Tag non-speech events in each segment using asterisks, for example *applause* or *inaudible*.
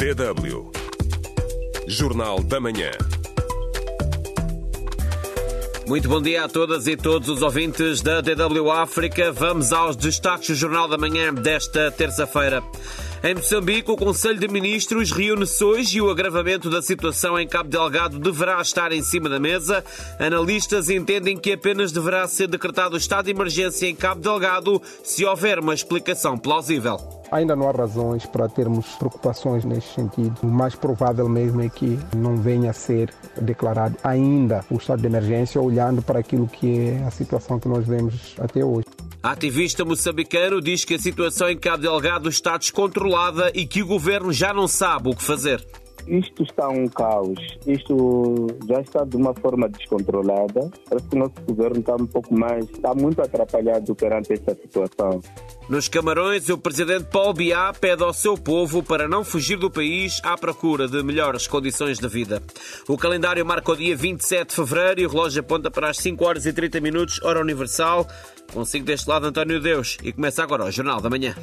DW. Jornal da Manhã. Muito bom dia a todas e todos os ouvintes da DW África. Vamos aos destaques do Jornal da Manhã desta terça-feira. Em Moçambique, o Conselho de Ministros reúne-se hoje e o agravamento da situação em Cabo Delgado deverá estar em cima da mesa. Analistas entendem que apenas deverá ser decretado o estado de emergência em Cabo Delgado se houver uma explicação plausível. Ainda não há razões para termos preocupações neste sentido. O mais provável mesmo é que não venha a ser declarado ainda o estado de emergência, olhando para aquilo que é a situação que nós vemos até hoje. A ativista moçambicano diz que a situação em Cabo Delgado está descontrolada e que o governo já não sabe o que fazer. Isto está um caos, isto já está de uma forma descontrolada. Parece que o nosso governo está um pouco mais, está muito atrapalhado perante esta situação. Nos Camarões, o presidente Paul Biá pede ao seu povo para não fugir do país à procura de melhores condições de vida. O calendário marca o dia 27 de fevereiro e o relógio aponta para as 5 horas e 30 minutos, hora universal. Consigo deste lado António Deus e começa agora o Jornal da Manhã.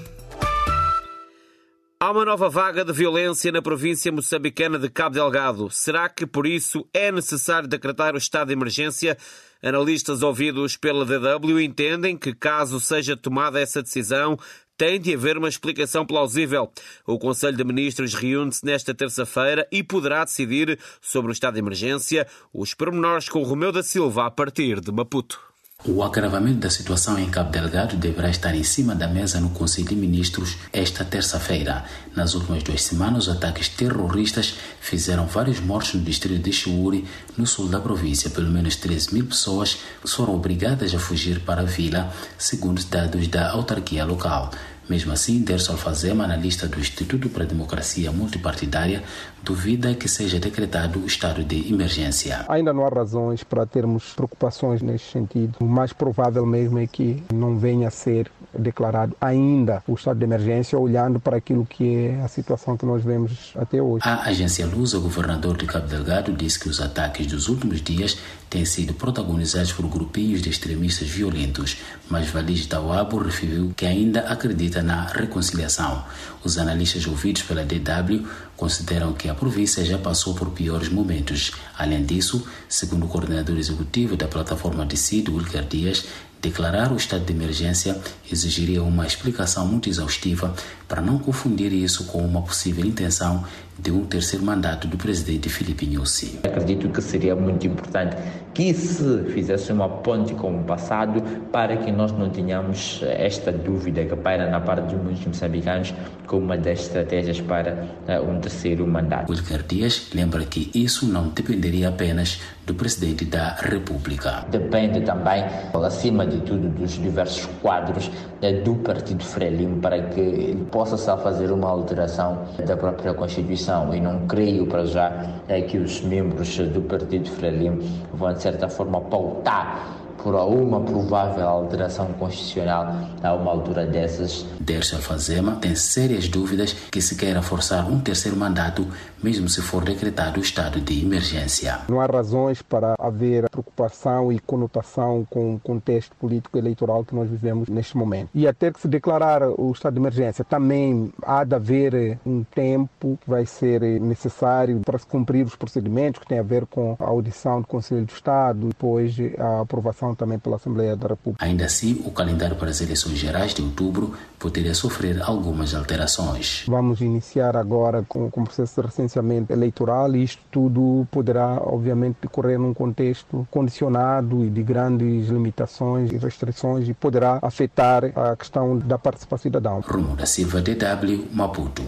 Há uma nova vaga de violência na província moçambicana de Cabo Delgado. Será que por isso é necessário decretar o estado de emergência? Analistas ouvidos pela DW entendem que, caso seja tomada essa decisão, tem de haver uma explicação plausível. O Conselho de Ministros reúne-se nesta terça-feira e poderá decidir sobre o estado de emergência. Os pormenores com Romeu da Silva a partir de Maputo. O agravamento da situação em Cabo Delgado deverá estar em cima da mesa no Conselho de Ministros esta terça-feira. Nas últimas duas semanas, ataques terroristas fizeram vários mortos no distrito de Chiuri, no sul da província. Pelo menos 13 mil pessoas foram obrigadas a fugir para a vila, segundo dados da autarquia local. Mesmo assim, Derso Alfazema, analista do Instituto para a Democracia Multipartidária, duvida que seja decretado o estado de emergência. Ainda não há razões para termos preocupações neste sentido. O mais provável mesmo é que não venha a ser declarado ainda o estado de emergência, olhando para aquilo que é a situação que nós vemos até hoje. A agência Lusa, o governador de Cabo Delgado, disse que os ataques dos últimos dias têm sido protagonizados por grupinhos de extremistas violentos, mas Valis Tawabo referiu que ainda acredita na reconciliação. Os analistas ouvidos pela DW consideram que a província já passou por piores momentos. Além disso, segundo o coordenador executivo da plataforma de CID, Wilker Dias, Declarar o estado de emergência exigiria uma explicação muito exaustiva para não confundir isso com uma possível intenção de um terceiro mandato do presidente Filipe Nyusi. Acredito que seria muito importante que se fizesse uma ponte com o passado para que nós não tenhamos esta dúvida que paira na parte de muitos moçambicanos como uma das estratégias para uh, um terceiro mandato. Wilker Dias lembra que isso não dependeria apenas do presidente da República. Depende também, acima de tudo, dos diversos quadros uh, do Partido Frelimo para que ele possa só fazer uma alteração da própria Constituição e não creio para já uh, que os membros do Partido Frelimo vão de certa forma pautar por uma provável alteração constitucional a uma altura dessas. Dercio Alfazema tem sérias dúvidas que se queira forçar um terceiro mandato, mesmo se for decretado o estado de emergência. Não há razões para haver preocupação e conotação com o contexto político eleitoral que nós vivemos neste momento. E até que se declarar o estado de emergência, também há de haver um tempo que vai ser necessário para se cumprir os procedimentos que têm a ver com a audição do Conselho de Estado, depois a aprovação também pela Assembleia da República. Ainda assim, o calendário para as eleições gerais de outubro poderia sofrer algumas alterações. Vamos iniciar agora com, com o processo de recenseamento eleitoral e isto tudo poderá, obviamente, decorrer num contexto condicionado e de grandes limitações e restrições e poderá afetar a questão da participação cidadã. Rumo da Silva, DW, Maputo.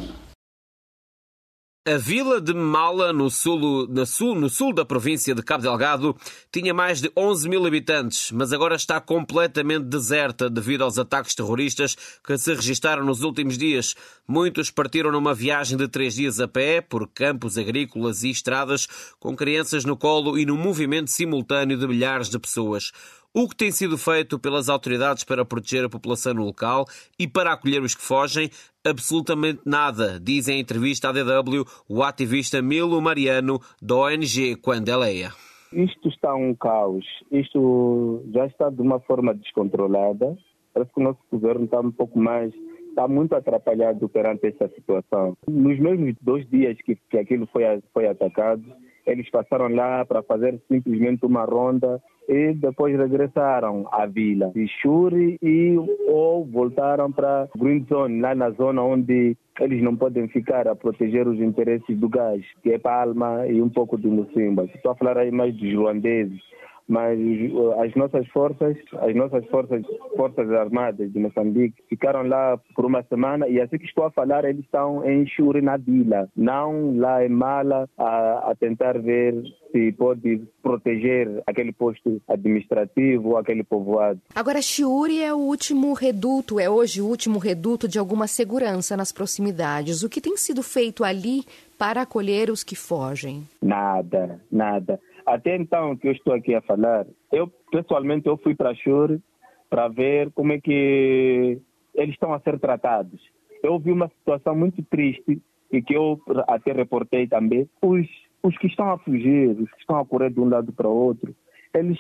A vila de Mala, no sul, sul, no sul da província de Cabo Delgado, tinha mais de 11 mil habitantes, mas agora está completamente deserta devido aos ataques terroristas que se registaram nos últimos dias. Muitos partiram numa viagem de três dias a pé, por campos agrícolas e estradas, com crianças no colo e no movimento simultâneo de milhares de pessoas. O que tem sido feito pelas autoridades para proteger a população no local e para acolher os que fogem? Absolutamente nada, diz em entrevista à DW o ativista Milo Mariano, da ONG Quandeleia. Isto está um caos, isto já está de uma forma descontrolada. Parece que o nosso governo está um pouco mais, está muito atrapalhado perante essa situação. Nos mesmos dois dias que, que aquilo foi, foi atacado, eles passaram lá para fazer simplesmente uma ronda e depois regressaram à vila de Shuri e ou voltaram para Green Zone, lá na zona onde eles não podem ficar a proteger os interesses do gás, que é Palma e um pouco de Mocimba. Estou a falar aí mais dos ruandeses mas uh, as nossas forças, as nossas forças, forças armadas de Moçambique ficaram lá por uma semana e assim que estou a falar eles estão em Churi na vila, não lá em Mala a, a tentar ver se pode proteger aquele posto administrativo, aquele povoado. Agora, Chiuri é o último reduto, é hoje o último reduto de alguma segurança nas proximidades. O que tem sido feito ali para acolher os que fogem? Nada, nada. Até então que eu estou aqui a falar, eu pessoalmente eu fui para Shure para ver como é que eles estão a ser tratados. Eu vi uma situação muito triste e que eu até reportei também. Os, os que estão a fugir, os que estão a correr de um lado para o outro, eles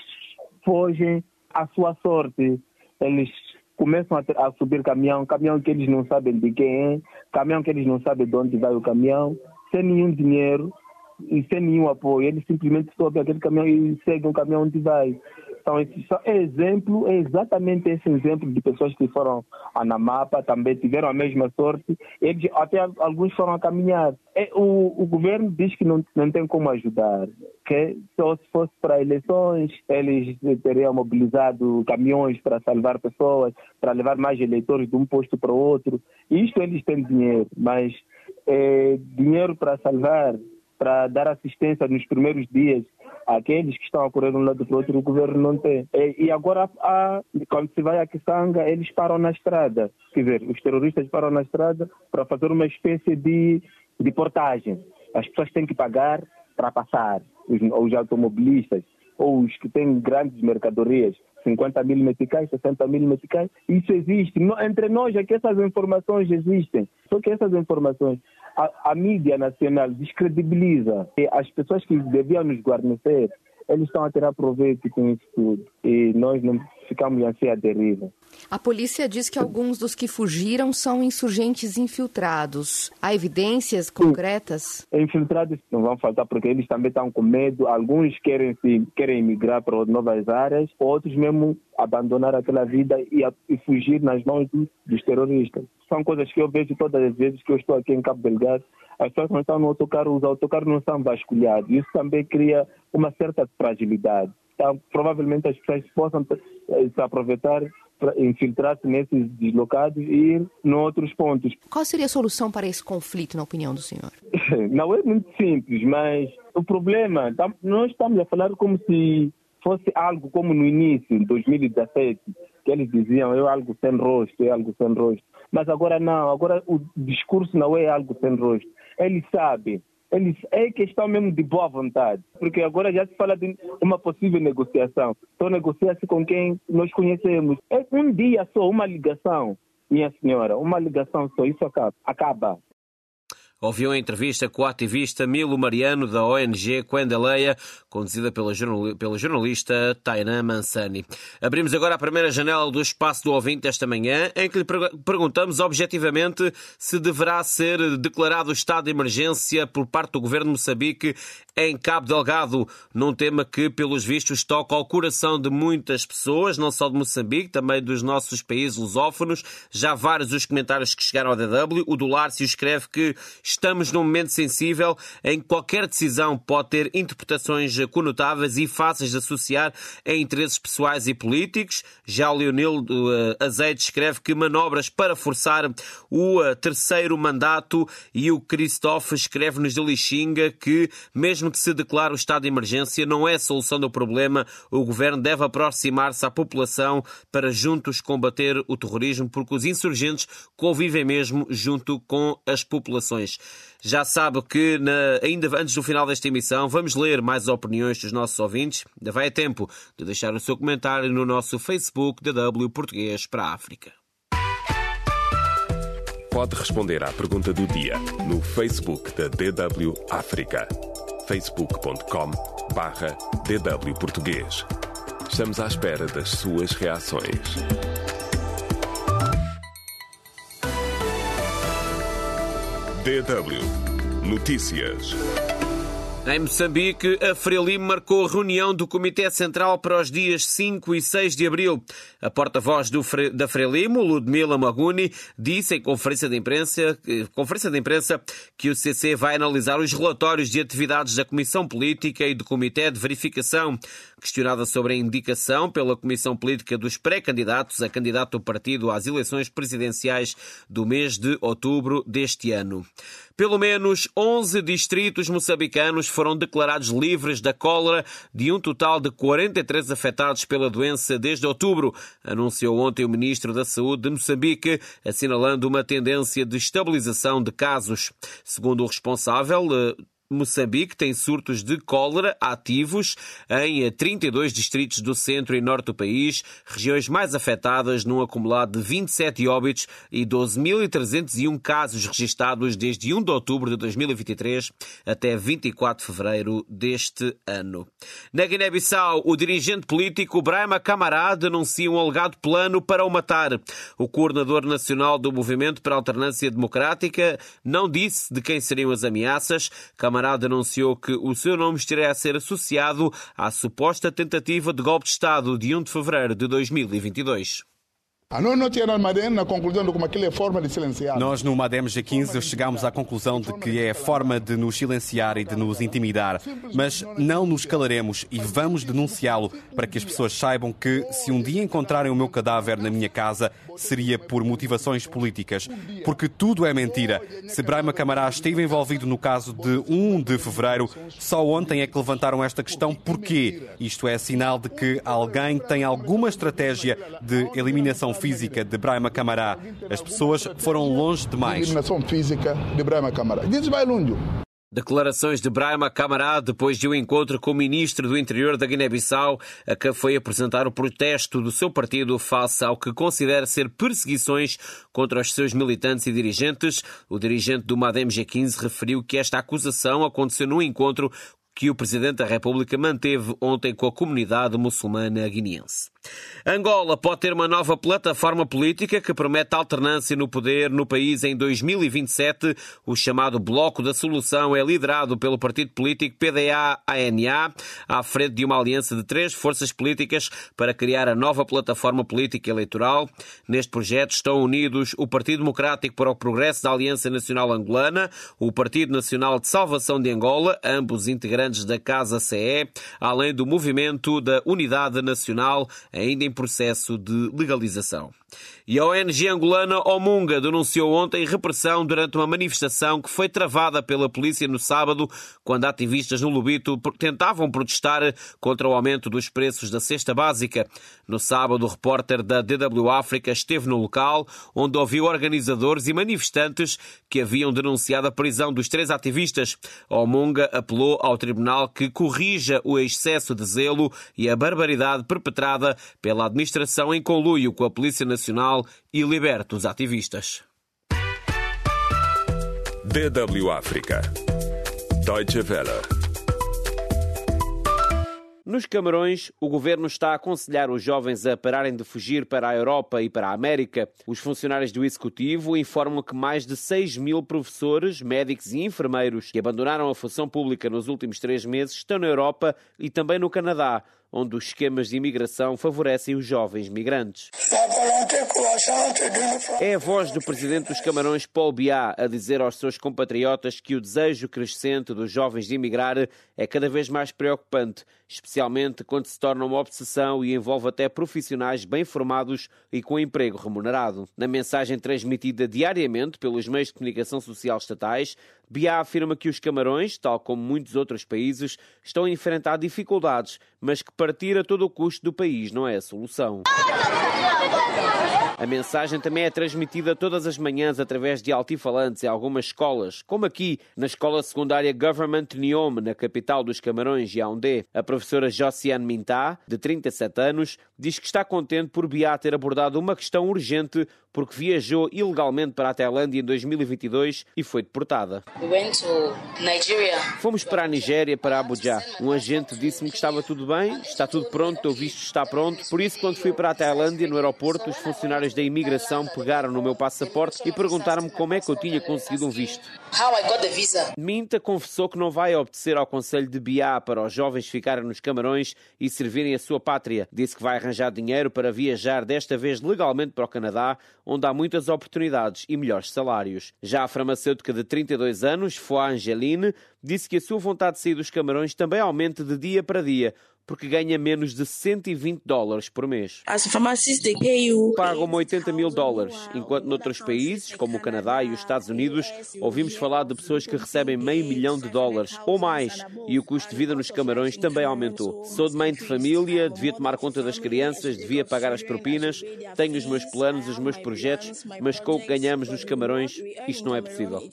fogem à sua sorte. Eles começam a, a, subir caminhão, caminhão que eles não sabem de quem é, caminhão que eles não sabem de onde vai o caminhão, sem nenhum dinheiro e sem nenhum apoio. Eles simplesmente sobem aquele caminhão e seguem o caminhão onde vai. Então, esse é exemplo, é exatamente esse exemplo de pessoas que foram a Namapa, também tiveram a mesma sorte. Eles, até alguns foram a caminhar. É, o, o governo diz que não, não tem como ajudar. Que só se fosse para eleições, eles teriam mobilizado caminhões para salvar pessoas, para levar mais eleitores de um posto para o outro. Isto eles têm dinheiro, mas é, dinheiro para salvar para dar assistência nos primeiros dias àqueles que estão a correr de um lado para o outro, o governo não tem. E agora, há, quando se vai a Kisanga, eles param na estrada. Quer dizer, os terroristas param na estrada para fazer uma espécie de, de portagem. As pessoas têm que pagar para passar, os, os automobilistas ou os que têm grandes mercadorias, 50 mil meticais, 60 mil meticais, isso existe. Entre nós é que essas informações existem. Só que essas informações a, a mídia nacional descredibiliza as pessoas que deviam nos guarnecer, eles estão a tirar proveito com isso tudo. E nós não ficamos assim à deriva. A polícia diz que alguns dos que fugiram são insurgentes infiltrados. Há evidências concretas? Infiltrados não vão faltar porque eles também estão com medo. Alguns querem, se, querem migrar para novas áreas, outros mesmo abandonar aquela vida e, a, e fugir nas mãos dos, dos terroristas. São coisas que eu vejo todas as vezes que eu estou aqui em Cabo Delgado as pessoas não estão no autocarro, os autocarros não são vasculhados. Isso também cria uma certa fragilidade. Então, provavelmente as pessoas possam eh, se aproveitar para infiltrar-se nesses deslocados e ir em outros pontos. Qual seria a solução para esse conflito, na opinião do senhor? *laughs* Não é muito simples, mas o problema, nós estamos a falar como se fosse algo como no início, em 2017, que eles diziam é algo sem rosto, é algo sem rosto. Mas agora não, agora o discurso não é algo sem rosto. Eles sabem, eles, é questão mesmo de boa vontade, porque agora já se fala de uma possível negociação. Então negocia-se com quem nós conhecemos. É um dia só, uma ligação, minha senhora, uma ligação só, isso acaba. acaba ouviu a entrevista com o ativista Milo Mariano da ONG Quendeleia, conduzida pela, pela jornalista Tainá Mansani. Abrimos agora a primeira janela do espaço do ouvinte esta manhã, em que lhe perguntamos objetivamente se deverá ser declarado estado de emergência por parte do governo de Moçambique em Cabo Delgado, num tema que, pelos vistos, toca ao coração de muitas pessoas, não só de Moçambique, também dos nossos países lusófonos. Já vários os comentários que chegaram ao DW. O do Lárcio escreve que Estamos num momento sensível em que qualquer decisão pode ter interpretações conotáveis e fáceis de associar a interesses pessoais e políticos. Já o Leonildo eh, Azeite escreve que manobras para forçar o eh, terceiro mandato e o Christophe escreve-nos de Lixinga que, mesmo que se declare o estado de emergência, não é solução do problema. O governo deve aproximar-se à população para juntos combater o terrorismo, porque os insurgentes convivem mesmo junto com as populações. Já sabe que na, ainda antes do final desta emissão vamos ler mais opiniões dos nossos ouvintes. Ainda vai a tempo de deixar o seu comentário no nosso Facebook DW Português para a África. Pode responder à pergunta do dia no Facebook da DW África. facebook.com barra DW Português. Estamos à espera das suas reações. DW Notícias. Em Moçambique, a Frelimo marcou reunião do Comitê Central para os dias 5 e 6 de abril. A porta-voz da Frelimo, Ludmila Maguni, disse em conferência de, imprensa, conferência de imprensa que o CC vai analisar os relatórios de atividades da Comissão Política e do Comitê de Verificação. Questionada sobre a indicação pela Comissão Política dos pré-candidatos a candidato do partido às eleições presidenciais do mês de outubro deste ano. Pelo menos 11 distritos moçambicanos foram declarados livres da cólera, de um total de 43 afetados pela doença desde outubro, anunciou ontem o ministro da Saúde de Moçambique, assinalando uma tendência de estabilização de casos. Segundo o responsável, eh, Moçambique tem surtos de cólera ativos em 32 distritos do centro e norte do país, regiões mais afetadas num acumulado de 27 óbitos e 12.301 casos registados desde 1 de outubro de 2023 até 24 de fevereiro deste ano. Na Guiné-Bissau, o dirigente político Brahma Camará denuncia um alegado plano para o matar. O coordenador nacional do Movimento para a Alternância Democrática não disse de quem seriam as ameaças. Camará Camarada anunciou que o seu nome estaria a ser associado à suposta tentativa de golpe de Estado de 1 de fevereiro de 2022. Nós no MADEM G15 chegámos à conclusão de que é a forma de nos silenciar e de nos intimidar, mas não nos calaremos e vamos denunciá-lo para que as pessoas saibam que se um dia encontrarem o meu cadáver na minha casa, seria por motivações políticas, porque tudo é mentira. Se Braima Camará esteve envolvido no caso de 1 de fevereiro, só ontem é que levantaram esta questão. Porquê? Isto é sinal de que alguém tem alguma estratégia de eliminação física de Brahma Camará. As pessoas foram longe demais. Eliminação física de Brahma Camará. Diz longe. Declarações de Brahma Camará depois de um encontro com o ministro do Interior da Guiné-Bissau, a que foi apresentar o protesto do seu partido face ao que considera ser perseguições contra os seus militantes e dirigentes. O dirigente do MADEM G15 referiu que esta acusação aconteceu num encontro que o Presidente da República manteve ontem com a comunidade muçulmana guineense. Angola pode ter uma nova plataforma política que promete alternância no poder no país em 2027. O chamado Bloco da Solução é liderado pelo partido político PDA-ANA, à frente de uma aliança de três forças políticas para criar a nova plataforma política eleitoral. Neste projeto estão unidos o Partido Democrático para o Progresso da Aliança Nacional Angolana, o Partido Nacional de Salvação de Angola, ambos integrantes da Casa CE, além do Movimento da Unidade Nacional ainda em processo de legalização. E a ONG angolana Omunga denunciou ontem repressão durante uma manifestação que foi travada pela polícia no sábado, quando ativistas no Lubito tentavam protestar contra o aumento dos preços da cesta básica. No sábado, o repórter da DW África esteve no local, onde ouviu organizadores e manifestantes que haviam denunciado a prisão dos três ativistas. Omunga apelou ao tribunal que corrija o excesso de zelo e a barbaridade perpetrada pela administração em conluio com a Polícia Nacional e liberte os ativistas. DW África. Deutsche Welle. Nos Camarões, o governo está a aconselhar os jovens a pararem de fugir para a Europa e para a América. Os funcionários do Executivo informam que mais de 6 mil professores, médicos e enfermeiros que abandonaram a função pública nos últimos três meses estão na Europa e também no Canadá onde os esquemas de imigração favorecem os jovens migrantes. É a voz do presidente dos Camarões, Paul Biá, a dizer aos seus compatriotas que o desejo crescente dos jovens de emigrar é cada vez mais preocupante, especialmente quando se torna uma obsessão e envolve até profissionais bem formados e com emprego remunerado. Na mensagem transmitida diariamente pelos meios de comunicação social estatais, Biá afirma que os Camarões, tal como muitos outros países, estão a enfrentar dificuldades, mas que partir a todo o custo do país não é a solução. A mensagem também é transmitida todas as manhãs através de altifalantes em algumas escolas, como aqui na escola secundária Government Niome, na capital dos Camarões, Yaoundé. A professora Josiane Mintá, de 37 anos, diz que está contente por Biá ter abordado uma questão urgente porque viajou ilegalmente para a Tailândia em 2022 e foi deportada. Fomos para a Nigéria, para Abuja. Um agente disse-me que estava tudo bem, está tudo pronto, o visto está pronto. Por isso, quando fui para a Tailândia, no aeroporto, os funcionários da imigração pegaram no meu passaporte e perguntaram-me como é que eu tinha conseguido um visto. Minta confessou que não vai obedecer ao conselho de Biá para os jovens ficarem nos camarões e servirem a sua pátria. Disse que vai arranjar dinheiro para viajar, desta vez legalmente para o Canadá, onde há muitas oportunidades e melhores salários. Já a farmacêutica de 32 anos, Foa Angeline, disse que a sua vontade de sair dos camarões também aumenta de dia para dia, porque ganha menos de 120 dólares por mês. Pagam 80 mil dólares, enquanto noutros países, como o Canadá e os Estados Unidos, ouvimos falar de pessoas que recebem meio milhão de dólares ou mais, e o custo de vida nos camarões também aumentou. Sou de mãe de família, devia tomar conta das crianças, devia pagar as propinas, tenho os meus planos, os meus projetos, mas com o que ganhamos nos camarões, isto não é possível.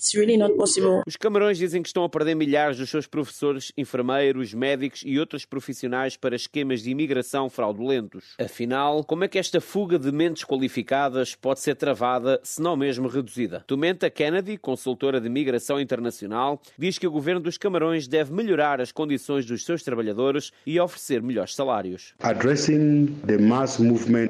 Os camarões dizem que estão a perder milhares dos seus professores, enfermeiros, médicos e outros profissionais para esquemas de imigração fraudulentos. Afinal, como é que esta fuga de mentes qualificadas pode ser travada, se não mesmo reduzida? Tomenta Kennedy, consultora de migração internacional, diz que o governo dos Camarões deve melhorar as condições dos seus trabalhadores e oferecer melhores salários.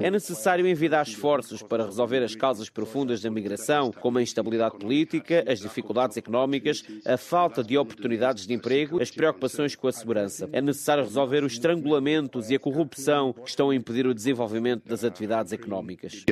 É necessário envidar esforços para resolver as causas profundas da migração, como a instabilidade política, as dificuldades económicas, a falta de oportunidades de emprego, as preocupações com a segurança. É necessário resolver os estrangulamentos e a corrupção que estão a impedir o desenvolvimento das atividades económicas.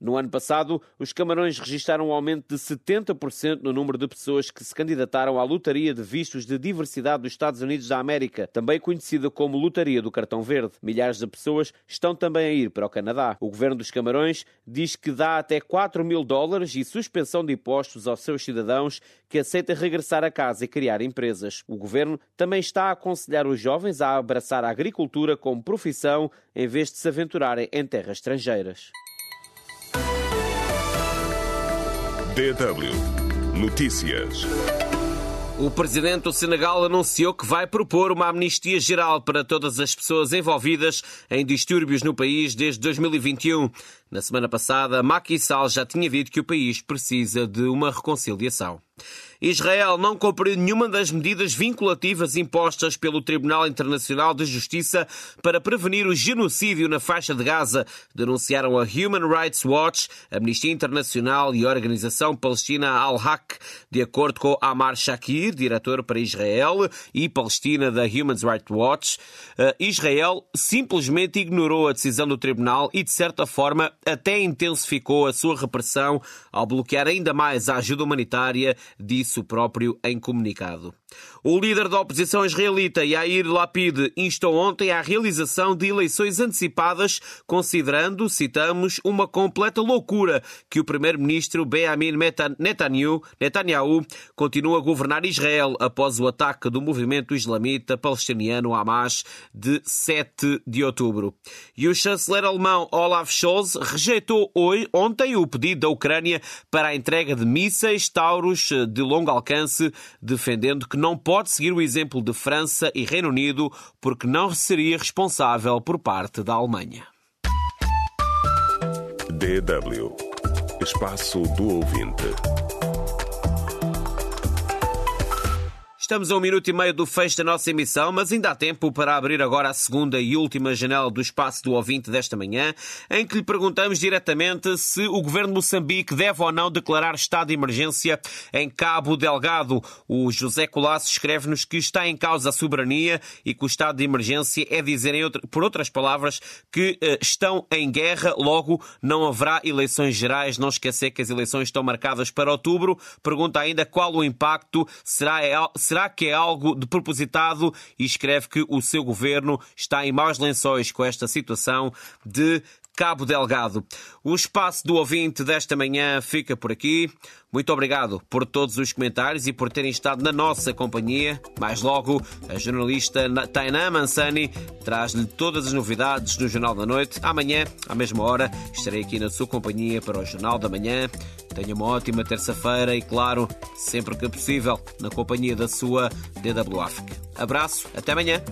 No ano passado, os Camarões registraram um aumento de 70% no número de pessoas que se candidataram à lotaria de vistos de diversidade dos Estados Unidos da América, também conhecida como lotaria do cartão verde. Milhares de pessoas estão também a ir para o Canadá. O governo dos Camarões diz que dá até 4 mil dólares e suspensão de impostos aos seus cidadãos que aceitem regressar a casa e criar empresas. O governo também está a aconselhar os jovens a abraçar a agricultura como profissão em vez de se aventurarem em terras estrangeiras. DW Notícias. O presidente do Senegal anunciou que vai propor uma amnistia geral para todas as pessoas envolvidas em distúrbios no país desde 2021. Na semana passada, Macky Sall já tinha dito que o país precisa de uma reconciliação. Israel não cumpriu nenhuma das medidas vinculativas impostas pelo Tribunal Internacional de Justiça para prevenir o genocídio na faixa de Gaza, denunciaram a Human Rights Watch, Amnistia Internacional e a Organização Palestina Al-Haq, de acordo com Amar Shakir, diretor para Israel e Palestina da Human Rights Watch. Eh, Israel simplesmente ignorou a decisão do tribunal e, de certa forma, até intensificou a sua repressão ao bloquear ainda mais a ajuda humanitária, disse o próprio em comunicado. O líder da oposição israelita, Yair Lapid, instou ontem à realização de eleições antecipadas, considerando, citamos, uma completa loucura que o primeiro-ministro Benjamin Netanyahu, Netanyahu continua a governar Israel após o ataque do movimento islamita palestiniano Hamas de 7 de outubro. E o chanceler alemão Olaf Scholz rejeitou hoje, ontem o pedido da Ucrânia para a entrega de mísseis Taurus de longo alcance, defendendo que não pode seguir o exemplo de França e Reino Unido porque não seria responsável por parte da Alemanha. DW Espaço do Ouvinte. Estamos a um minuto e meio do fecho da nossa emissão, mas ainda há tempo para abrir agora a segunda e última janela do espaço do ouvinte desta manhã, em que lhe perguntamos diretamente se o governo de Moçambique deve ou não declarar estado de emergência em Cabo Delgado. O José Colasso escreve-nos que está em causa a soberania e que o estado de emergência é dizer, por outras palavras, que uh, estão em guerra, logo não haverá eleições gerais. Não esquecer que as eleições estão marcadas para outubro. Pergunta ainda qual o impacto será, será que é algo de propositado? E escreve que o seu governo está em maus lençóis com esta situação de Cabo Delgado. O espaço do ouvinte desta manhã fica por aqui. Muito obrigado por todos os comentários e por terem estado na nossa companhia. Mais logo, a jornalista Tainá Mansani traz-lhe todas as novidades no Jornal da Noite. Amanhã, à mesma hora, estarei aqui na sua companhia para o Jornal da Manhã. Tenha uma ótima terça-feira e, claro, sempre que possível, na companhia da sua DW África. Abraço, até amanhã.